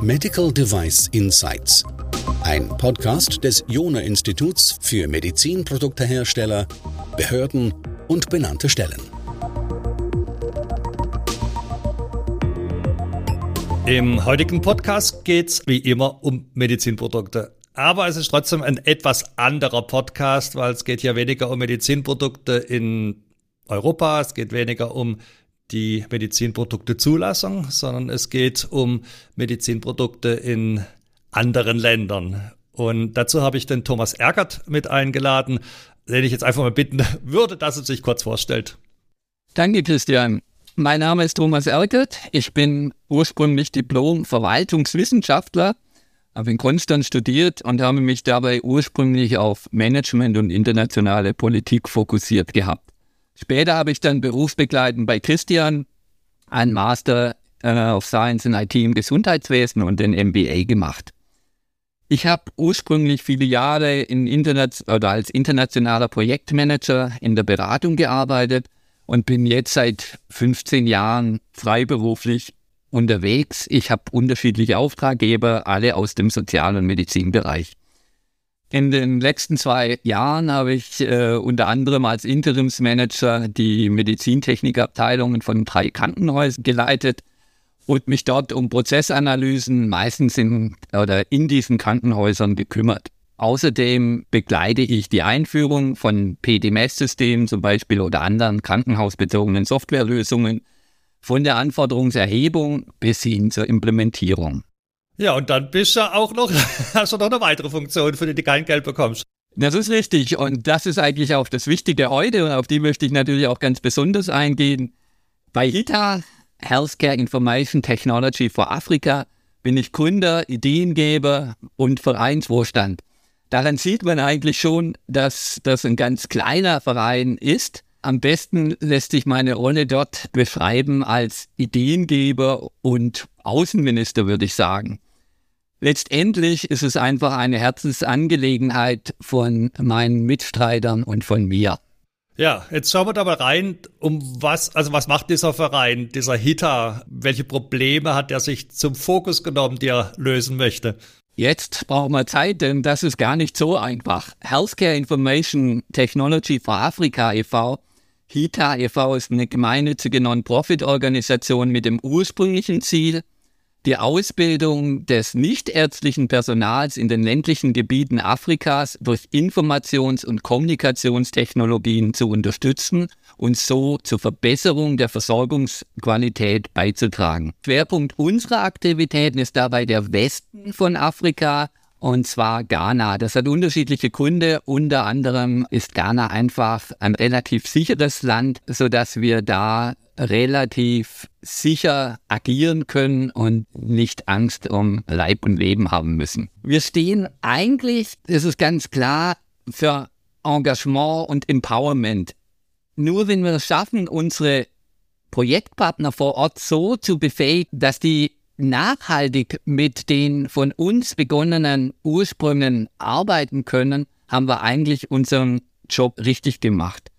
Medical Device Insights. Ein Podcast des Jona Instituts für Medizinproduktehersteller, Behörden und benannte Stellen. Im heutigen Podcast geht es wie immer um Medizinprodukte. Aber es ist trotzdem ein etwas anderer Podcast, weil es geht hier weniger um Medizinprodukte in Europa, es geht weniger um die Medizinproduktezulassung, sondern es geht um Medizinprodukte in anderen Ländern. Und dazu habe ich den Thomas Ergert mit eingeladen, den ich jetzt einfach mal bitten würde, dass er sich kurz vorstellt. Danke, Christian. Mein Name ist Thomas Ergert. Ich bin ursprünglich Diplom-Verwaltungswissenschaftler, habe in Konstanz studiert und habe mich dabei ursprünglich auf Management und internationale Politik fokussiert gehabt. Später habe ich dann berufsbegleitend bei Christian einen Master äh, of Science in IT im Gesundheitswesen und den MBA gemacht. Ich habe ursprünglich viele Jahre in Internet oder als internationaler Projektmanager in der Beratung gearbeitet und bin jetzt seit 15 Jahren freiberuflich unterwegs. Ich habe unterschiedliche Auftraggeber, alle aus dem Sozial- und Medizinbereich. In den letzten zwei Jahren habe ich äh, unter anderem als Interimsmanager die Medizintechnikabteilungen von drei Krankenhäusern geleitet und mich dort um Prozessanalysen meistens in oder in diesen Krankenhäusern gekümmert. Außerdem begleite ich die Einführung von PDMS-Systemen zum Beispiel oder anderen krankenhausbezogenen Softwarelösungen von der Anforderungserhebung bis hin zur Implementierung. Ja, und dann bist du auch noch, hast du noch eine weitere Funktion, für die du kein Geld bekommst. Das ist richtig. Und das ist eigentlich auch das Wichtige heute. Und auf die möchte ich natürlich auch ganz besonders eingehen. Bei HITA, Healthcare Information Technology for Africa, bin ich Gründer, Ideengeber und Vereinsvorstand. Daran sieht man eigentlich schon, dass das ein ganz kleiner Verein ist. Am besten lässt sich meine Rolle dort beschreiben als Ideengeber und Außenminister, würde ich sagen. Letztendlich ist es einfach eine Herzensangelegenheit von meinen Mitstreitern und von mir. Ja, jetzt schauen wir da mal rein, um was, also was macht dieser Verein, dieser HITA? Welche Probleme hat er sich zum Fokus genommen, die er lösen möchte? Jetzt brauchen wir Zeit, denn das ist gar nicht so einfach. Healthcare Information Technology for Africa e.V. HITA e.V. ist eine gemeinnützige Non-Profit-Organisation mit dem ursprünglichen Ziel, die Ausbildung des nichtärztlichen Personals in den ländlichen Gebieten Afrikas durch Informations- und Kommunikationstechnologien zu unterstützen und so zur Verbesserung der Versorgungsqualität beizutragen. Schwerpunkt unserer Aktivitäten ist dabei der Westen von Afrika, und zwar Ghana. Das hat unterschiedliche Gründe. Unter anderem ist Ghana einfach ein relativ sicheres Land, sodass wir da relativ sicher agieren können und nicht Angst um Leib und Leben haben müssen. Wir stehen eigentlich, ist es ganz klar, für Engagement und Empowerment. Nur wenn wir es schaffen, unsere Projektpartner vor Ort so zu befähigen, dass die nachhaltig mit den von uns begonnenen Ursprüngen arbeiten können, haben wir eigentlich unseren Job richtig gemacht.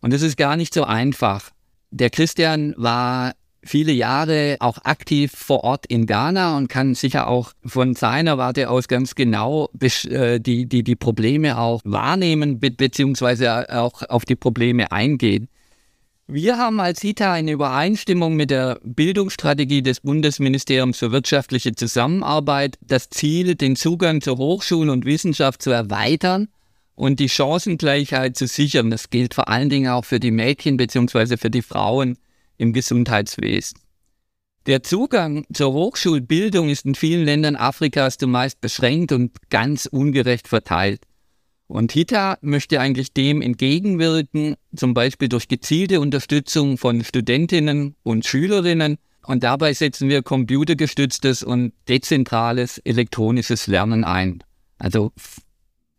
Und es ist gar nicht so einfach. Der Christian war viele Jahre auch aktiv vor Ort in Ghana und kann sicher auch von seiner Warte aus ganz genau äh, die, die, die Probleme auch wahrnehmen be beziehungsweise auch auf die Probleme eingehen. Wir haben als CITA eine Übereinstimmung mit der Bildungsstrategie des Bundesministeriums für wirtschaftliche Zusammenarbeit das Ziel, den Zugang zur Hochschule und Wissenschaft zu erweitern und die Chancengleichheit zu sichern. Das gilt vor allen Dingen auch für die Mädchen bzw. für die Frauen im Gesundheitswesen. Der Zugang zur Hochschulbildung ist in vielen Ländern Afrikas zumeist beschränkt und ganz ungerecht verteilt. Und HITA möchte eigentlich dem entgegenwirken, zum Beispiel durch gezielte Unterstützung von Studentinnen und Schülerinnen. Und dabei setzen wir computergestütztes und dezentrales elektronisches Lernen ein. Also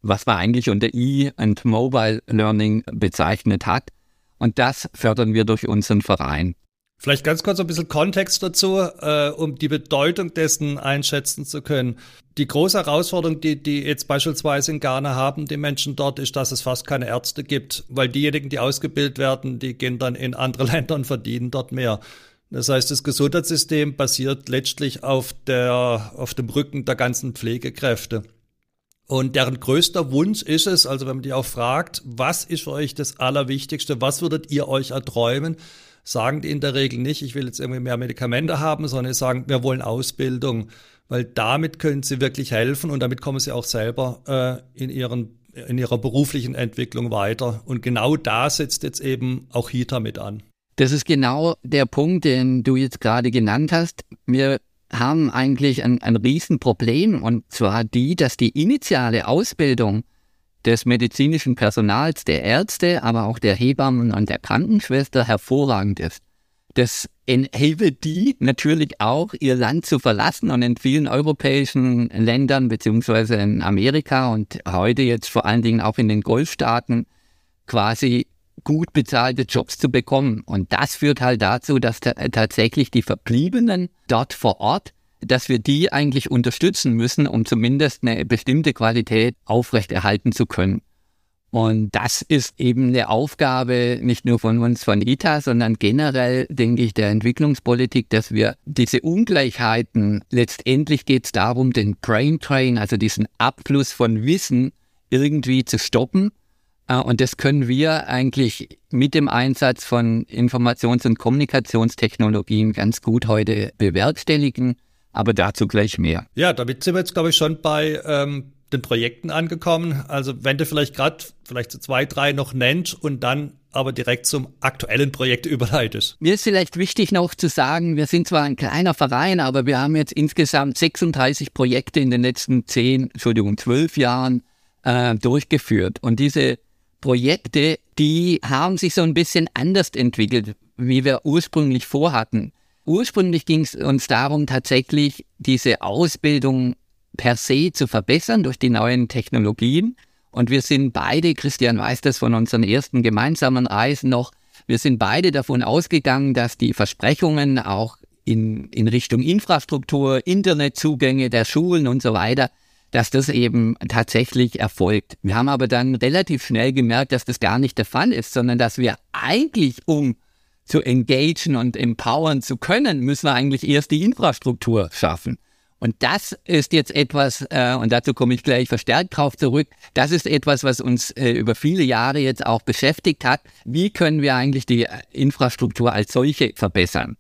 was man eigentlich unter E- und Mobile Learning bezeichnet hat. Und das fördern wir durch unseren Verein. Vielleicht ganz kurz ein bisschen Kontext dazu, äh, um die Bedeutung dessen einschätzen zu können. Die große Herausforderung, die, die jetzt beispielsweise in Ghana haben, die Menschen dort, ist, dass es fast keine Ärzte gibt, weil diejenigen, die ausgebildet werden, die gehen dann in andere Länder und verdienen dort mehr. Das heißt, das Gesundheitssystem basiert letztlich auf, der, auf dem Rücken der ganzen Pflegekräfte. Und deren größter Wunsch ist es, also wenn man die auch fragt, was ist für euch das Allerwichtigste, was würdet ihr euch erträumen, sagen die in der Regel nicht, ich will jetzt irgendwie mehr Medikamente haben, sondern sie sagen, wir wollen Ausbildung, weil damit können sie wirklich helfen und damit kommen sie auch selber äh, in, ihren, in ihrer beruflichen Entwicklung weiter. Und genau da setzt jetzt eben auch HITA mit an. Das ist genau der Punkt, den du jetzt gerade genannt hast. Wir haben eigentlich ein, ein Riesenproblem und zwar die, dass die initiale Ausbildung des medizinischen Personals, der Ärzte, aber auch der Hebammen und der Krankenschwester hervorragend ist. Das enabelt die natürlich auch, ihr Land zu verlassen und in vielen europäischen Ländern, beziehungsweise in Amerika und heute jetzt vor allen Dingen auch in den Golfstaaten, quasi gut bezahlte Jobs zu bekommen. Und das führt halt dazu, dass tatsächlich die Verbliebenen dort vor Ort dass wir die eigentlich unterstützen müssen, um zumindest eine bestimmte Qualität aufrechterhalten zu können. Und das ist eben eine Aufgabe nicht nur von uns von ITA, sondern generell, denke ich, der Entwicklungspolitik, dass wir diese Ungleichheiten, letztendlich geht es darum, den Brain Train, also diesen Abfluss von Wissen irgendwie zu stoppen. Äh, und das können wir eigentlich mit dem Einsatz von Informations- und Kommunikationstechnologien ganz gut heute bewerkstelligen aber dazu gleich mehr. Ja, damit sind wir jetzt, glaube ich, schon bei ähm, den Projekten angekommen. Also wenn du vielleicht gerade vielleicht so zwei, drei noch nennst und dann aber direkt zum aktuellen Projekt überleitest. Mir ist vielleicht wichtig noch zu sagen, wir sind zwar ein kleiner Verein, aber wir haben jetzt insgesamt 36 Projekte in den letzten zehn, Entschuldigung, zwölf Jahren äh, durchgeführt. Und diese Projekte, die haben sich so ein bisschen anders entwickelt, wie wir ursprünglich vorhatten. Ursprünglich ging es uns darum, tatsächlich diese Ausbildung per se zu verbessern durch die neuen Technologien. Und wir sind beide, Christian weiß das von unseren ersten gemeinsamen Reisen noch, wir sind beide davon ausgegangen, dass die Versprechungen auch in, in Richtung Infrastruktur, Internetzugänge der Schulen und so weiter, dass das eben tatsächlich erfolgt. Wir haben aber dann relativ schnell gemerkt, dass das gar nicht der Fall ist, sondern dass wir eigentlich, um zu engagen und empowern zu können, müssen wir eigentlich erst die Infrastruktur schaffen. Und das ist jetzt etwas, äh, und dazu komme ich gleich verstärkt drauf zurück, das ist etwas, was uns äh, über viele Jahre jetzt auch beschäftigt hat. Wie können wir eigentlich die äh, Infrastruktur als solche verbessern?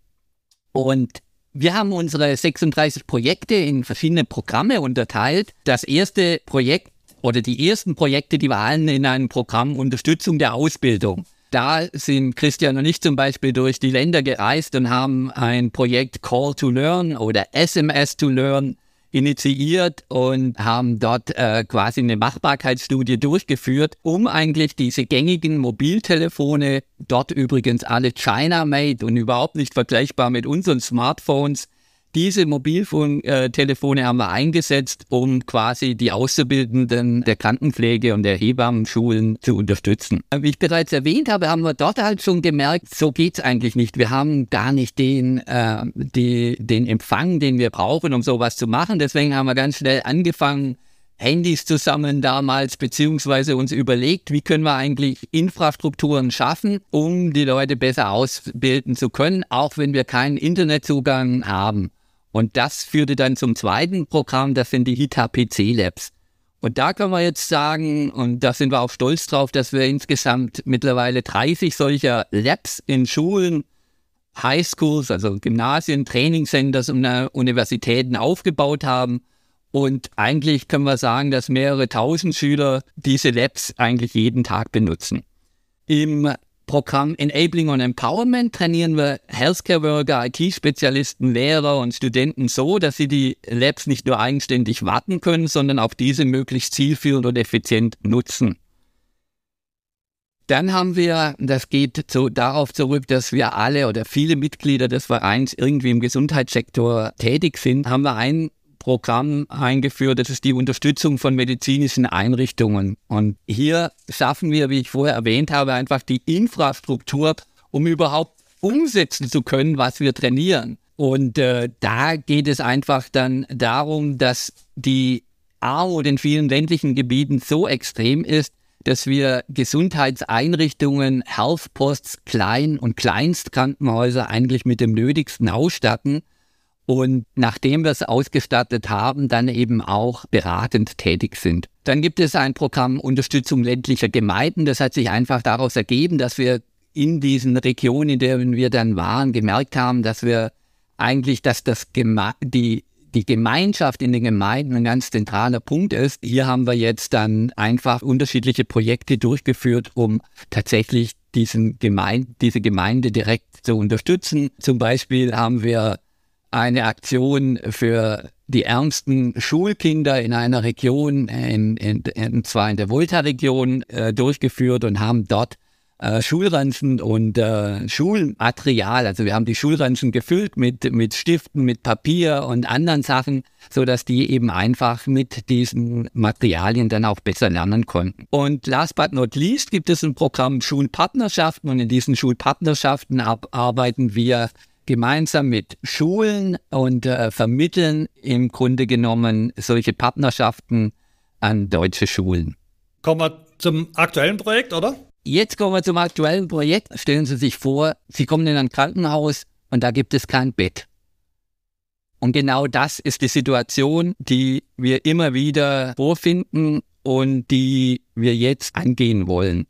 Und wir haben unsere 36 Projekte in verschiedene Programme unterteilt. Das erste Projekt oder die ersten Projekte, die waren in einem Programm Unterstützung der Ausbildung. Da sind Christian und ich zum Beispiel durch die Länder gereist und haben ein Projekt Call to Learn oder SMS to Learn initiiert und haben dort äh, quasi eine Machbarkeitsstudie durchgeführt, um eigentlich diese gängigen Mobiltelefone, dort übrigens alle China-made und überhaupt nicht vergleichbar mit unseren Smartphones, diese Mobilfuntelefone haben wir eingesetzt, um quasi die Auszubildenden der Krankenpflege und der Hebammenschulen zu unterstützen. Wie ich bereits erwähnt habe, haben wir dort halt schon gemerkt, so geht's eigentlich nicht. Wir haben gar nicht den, äh, die, den Empfang, den wir brauchen, um sowas zu machen. Deswegen haben wir ganz schnell angefangen, Handys zusammen damals, beziehungsweise uns überlegt, wie können wir eigentlich Infrastrukturen schaffen, um die Leute besser ausbilden zu können, auch wenn wir keinen Internetzugang haben. Und das führte dann zum zweiten Programm, das sind die HITA PC Labs. Und da können wir jetzt sagen, und da sind wir auch stolz drauf, dass wir insgesamt mittlerweile 30 solcher Labs in Schulen, Highschools, also Gymnasien, Trainingscenters und Universitäten aufgebaut haben. Und eigentlich können wir sagen, dass mehrere tausend Schüler diese Labs eigentlich jeden Tag benutzen. Im Programm Enabling und Empowerment trainieren wir Healthcare Worker, IT-Spezialisten, Lehrer und Studenten so, dass sie die Labs nicht nur eigenständig warten können, sondern auch diese möglichst zielführend und effizient nutzen. Dann haben wir, das geht so darauf zurück, dass wir alle oder viele Mitglieder des Vereins irgendwie im Gesundheitssektor tätig sind, haben wir ein Programm eingeführt. Das ist die Unterstützung von medizinischen Einrichtungen. Und hier schaffen wir, wie ich vorher erwähnt habe, einfach die Infrastruktur, um überhaupt umsetzen zu können, was wir trainieren. Und äh, da geht es einfach dann darum, dass die Armut in vielen ländlichen Gebieten so extrem ist, dass wir Gesundheitseinrichtungen, Healthposts, Klein- und Kleinstkrankenhäuser eigentlich mit dem Nötigsten ausstatten und nachdem wir es ausgestattet haben, dann eben auch beratend tätig sind. Dann gibt es ein Programm Unterstützung ländlicher Gemeinden. Das hat sich einfach daraus ergeben, dass wir in diesen Regionen, in denen wir dann waren, gemerkt haben, dass wir eigentlich, dass das Geme die die Gemeinschaft in den Gemeinden ein ganz zentraler Punkt ist. Hier haben wir jetzt dann einfach unterschiedliche Projekte durchgeführt, um tatsächlich diesen Gemeinde, diese Gemeinde direkt zu unterstützen. Zum Beispiel haben wir eine Aktion für die ärmsten Schulkinder in einer Region, in, in, in zwar in der Volta-Region, äh, durchgeführt und haben dort äh, Schulranzen und äh, Schulmaterial. Also wir haben die Schulranzen gefüllt mit, mit Stiften, mit Papier und anderen Sachen, so dass die eben einfach mit diesen Materialien dann auch besser lernen konnten. Und last but not least gibt es ein Programm Schulpartnerschaften und in diesen Schulpartnerschaften arbeiten wir gemeinsam mit Schulen und äh, vermitteln im Grunde genommen solche Partnerschaften an deutsche Schulen. Kommen wir zum aktuellen Projekt, oder? Jetzt kommen wir zum aktuellen Projekt. Stellen Sie sich vor, Sie kommen in ein Krankenhaus und da gibt es kein Bett. Und genau das ist die Situation, die wir immer wieder vorfinden und die wir jetzt angehen wollen.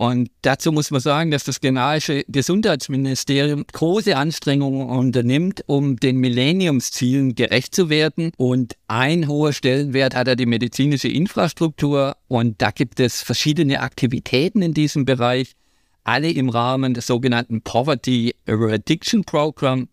Und dazu muss man sagen, dass das ghanaische Gesundheitsministerium große Anstrengungen unternimmt, um den Millenniumszielen gerecht zu werden. Und ein hoher Stellenwert hat er die medizinische Infrastruktur. Und da gibt es verschiedene Aktivitäten in diesem Bereich, alle im Rahmen des sogenannten Poverty Eradiction Program.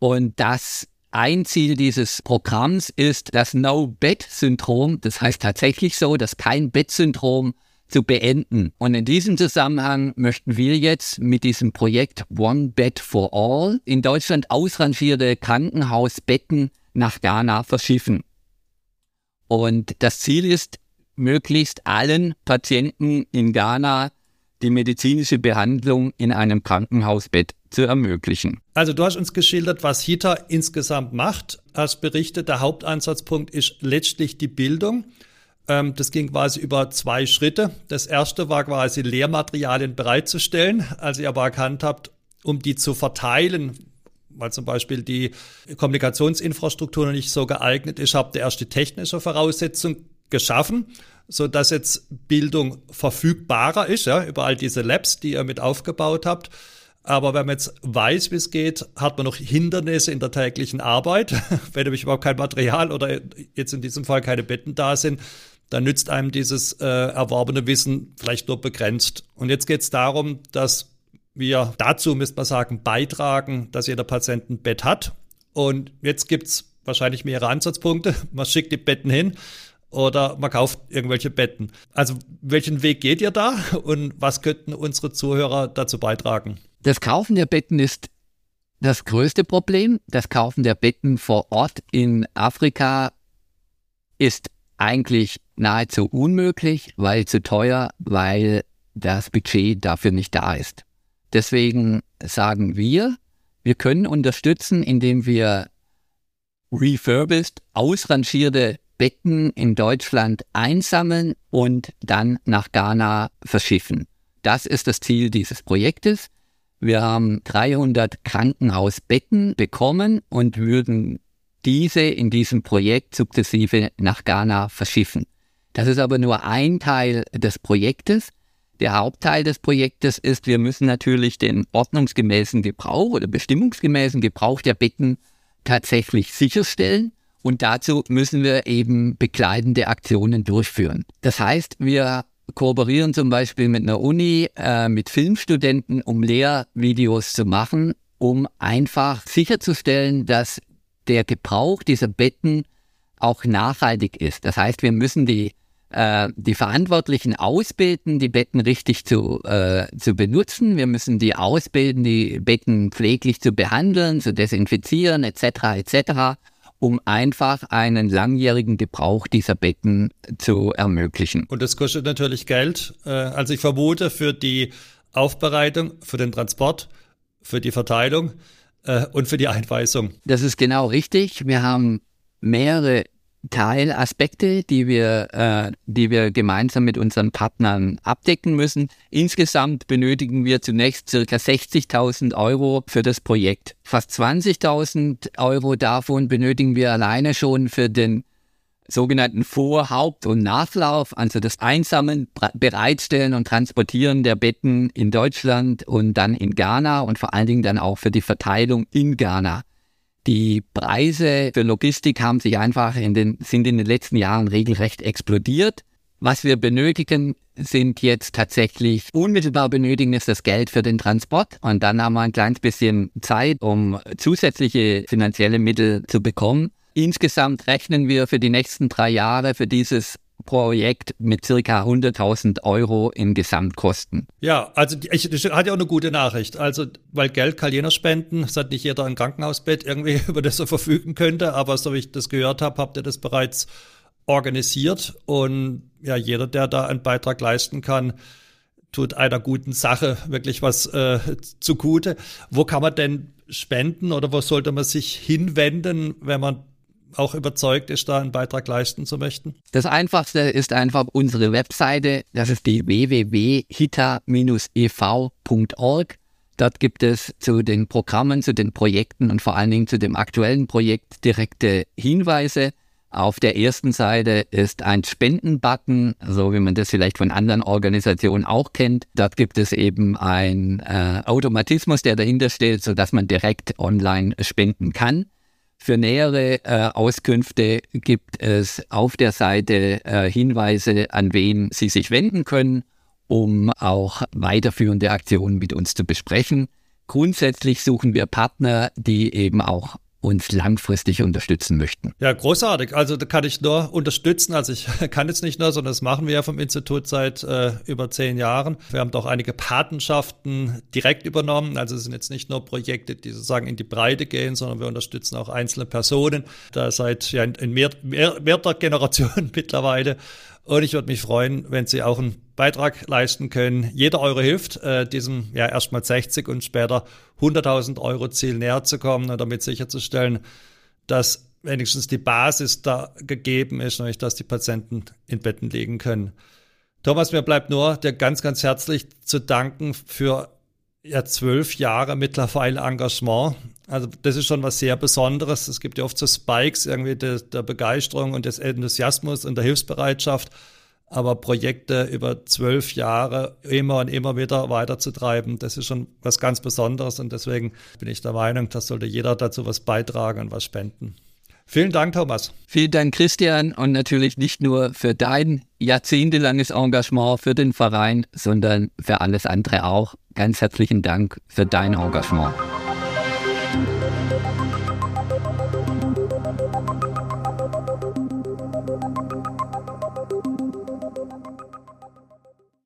Und das ein Ziel dieses Programms ist das No-Bed-Syndrom. Das heißt tatsächlich so, dass kein Bettsyndrom zu beenden. Und in diesem Zusammenhang möchten wir jetzt mit diesem Projekt One Bed for All in Deutschland ausrangierte Krankenhausbetten nach Ghana verschiffen. Und das Ziel ist, möglichst allen Patienten in Ghana die medizinische Behandlung in einem Krankenhausbett zu ermöglichen. Also du hast uns geschildert, was HITA insgesamt macht. Als berichtet, der Hauptansatzpunkt ist letztlich die Bildung. Ähm, das ging quasi über zwei Schritte. Das erste war quasi Lehrmaterialien bereitzustellen. Als ihr aber erkannt habt, um die zu verteilen, weil zum Beispiel die Kommunikationsinfrastruktur noch nicht so geeignet ist, habt ihr erst die technische Voraussetzung geschaffen, so dass jetzt Bildung verfügbarer ist, ja, über all diese Labs, die ihr mit aufgebaut habt. Aber wenn man jetzt weiß, wie es geht, hat man noch Hindernisse in der täglichen Arbeit. wenn nämlich überhaupt kein Material oder jetzt in diesem Fall keine Betten da sind, dann nützt einem dieses äh, erworbene Wissen vielleicht nur begrenzt. Und jetzt geht es darum, dass wir dazu, müsste man sagen, beitragen, dass jeder Patient ein Bett hat. Und jetzt gibt es wahrscheinlich mehrere Ansatzpunkte. Man schickt die Betten hin oder man kauft irgendwelche Betten. Also welchen Weg geht ihr da und was könnten unsere Zuhörer dazu beitragen? Das Kaufen der Betten ist das größte Problem. Das Kaufen der Betten vor Ort in Afrika ist eigentlich nahezu unmöglich, weil zu teuer, weil das Budget dafür nicht da ist. Deswegen sagen wir, wir können unterstützen, indem wir refurbished, ausrangierte Betten in Deutschland einsammeln und dann nach Ghana verschiffen. Das ist das Ziel dieses Projektes. Wir haben 300 Krankenhausbetten bekommen und würden diese in diesem Projekt sukzessive nach Ghana verschiffen. Das ist aber nur ein Teil des Projektes. Der Hauptteil des Projektes ist, wir müssen natürlich den ordnungsgemäßen Gebrauch oder bestimmungsgemäßen Gebrauch der Betten tatsächlich sicherstellen. Und dazu müssen wir eben begleitende Aktionen durchführen. Das heißt, wir kooperieren zum Beispiel mit einer Uni, äh, mit Filmstudenten, um Lehrvideos zu machen, um einfach sicherzustellen, dass der Gebrauch dieser Betten auch nachhaltig ist. Das heißt, wir müssen die, äh, die Verantwortlichen ausbilden, die Betten richtig zu, äh, zu benutzen. Wir müssen die ausbilden, die Betten pfleglich zu behandeln, zu desinfizieren etc. etc um einfach einen langjährigen Gebrauch dieser Betten zu ermöglichen. Und das kostet natürlich Geld. Äh, also ich vermute für die Aufbereitung, für den Transport, für die Verteilung äh, und für die Einweisung. Das ist genau richtig. Wir haben mehrere Teilaspekte, die wir, äh, die wir gemeinsam mit unseren Partnern abdecken müssen. Insgesamt benötigen wir zunächst circa 60.000 Euro für das Projekt. Fast 20.000 Euro davon benötigen wir alleine schon für den sogenannten Vor-, Haupt- und Nachlauf, also das Einsammeln, Bereitstellen und Transportieren der Betten in Deutschland und dann in Ghana und vor allen Dingen dann auch für die Verteilung in Ghana. Die Preise für Logistik haben sich einfach in den, sind in den letzten Jahren regelrecht explodiert. Was wir benötigen, sind jetzt tatsächlich unmittelbar benötigen ist das Geld für den Transport und dann haben wir ein kleines bisschen Zeit, um zusätzliche finanzielle Mittel zu bekommen. Insgesamt rechnen wir für die nächsten drei Jahre für dieses Projekt mit circa 100.000 Euro in Gesamtkosten. Ja, also ich, ich hatte ja auch eine gute Nachricht. Also, weil Geld kann jeder spenden, es hat nicht jeder ein Krankenhausbett irgendwie, über das er verfügen könnte, aber so wie ich das gehört habe, habt ihr das bereits organisiert und ja, jeder, der da einen Beitrag leisten kann, tut einer guten Sache wirklich was äh, zugute. Wo kann man denn spenden oder wo sollte man sich hinwenden, wenn man auch überzeugt ist, da einen Beitrag leisten zu möchten? Das einfachste ist einfach unsere Webseite. Das ist die www.hita-ev.org. Dort gibt es zu den Programmen, zu den Projekten und vor allen Dingen zu dem aktuellen Projekt direkte Hinweise. Auf der ersten Seite ist ein Spendenbutton, so wie man das vielleicht von anderen Organisationen auch kennt. Dort gibt es eben einen äh, Automatismus, der dahinter steht, sodass man direkt online spenden kann. Für nähere äh, Auskünfte gibt es auf der Seite äh, Hinweise, an wen Sie sich wenden können, um auch weiterführende Aktionen mit uns zu besprechen. Grundsätzlich suchen wir Partner, die eben auch uns langfristig unterstützen möchten. Ja, großartig. Also da kann ich nur unterstützen. Also ich kann jetzt nicht nur, sondern das machen wir ja vom Institut seit äh, über zehn Jahren. Wir haben doch einige Patenschaften direkt übernommen. Also es sind jetzt nicht nur Projekte, die sozusagen in die Breite gehen, sondern wir unterstützen auch einzelne Personen. Da seit ja in, in mehr, mehr, mehrter Generation mittlerweile. Und ich würde mich freuen, wenn Sie auch einen Beitrag leisten können. Jeder Euro hilft, äh, diesem ja erstmal 60 und später 100.000 Euro Ziel näher zu kommen und damit sicherzustellen, dass wenigstens die Basis da gegeben ist, nämlich dass die Patienten in Betten liegen können. Thomas, mir bleibt nur dir ganz, ganz herzlich zu danken für ja, zwölf Jahre mittlerweile Engagement. Also das ist schon was sehr Besonderes. Es gibt ja oft so Spikes irgendwie der, der Begeisterung und des Enthusiasmus und der Hilfsbereitschaft. Aber Projekte über zwölf Jahre immer und immer wieder weiterzutreiben, das ist schon was ganz Besonderes. Und deswegen bin ich der Meinung, das sollte jeder dazu was beitragen und was spenden. Vielen Dank, Thomas. Vielen Dank, Christian. Und natürlich nicht nur für dein jahrzehntelanges Engagement für den Verein, sondern für alles andere auch. Ganz herzlichen Dank für dein Engagement.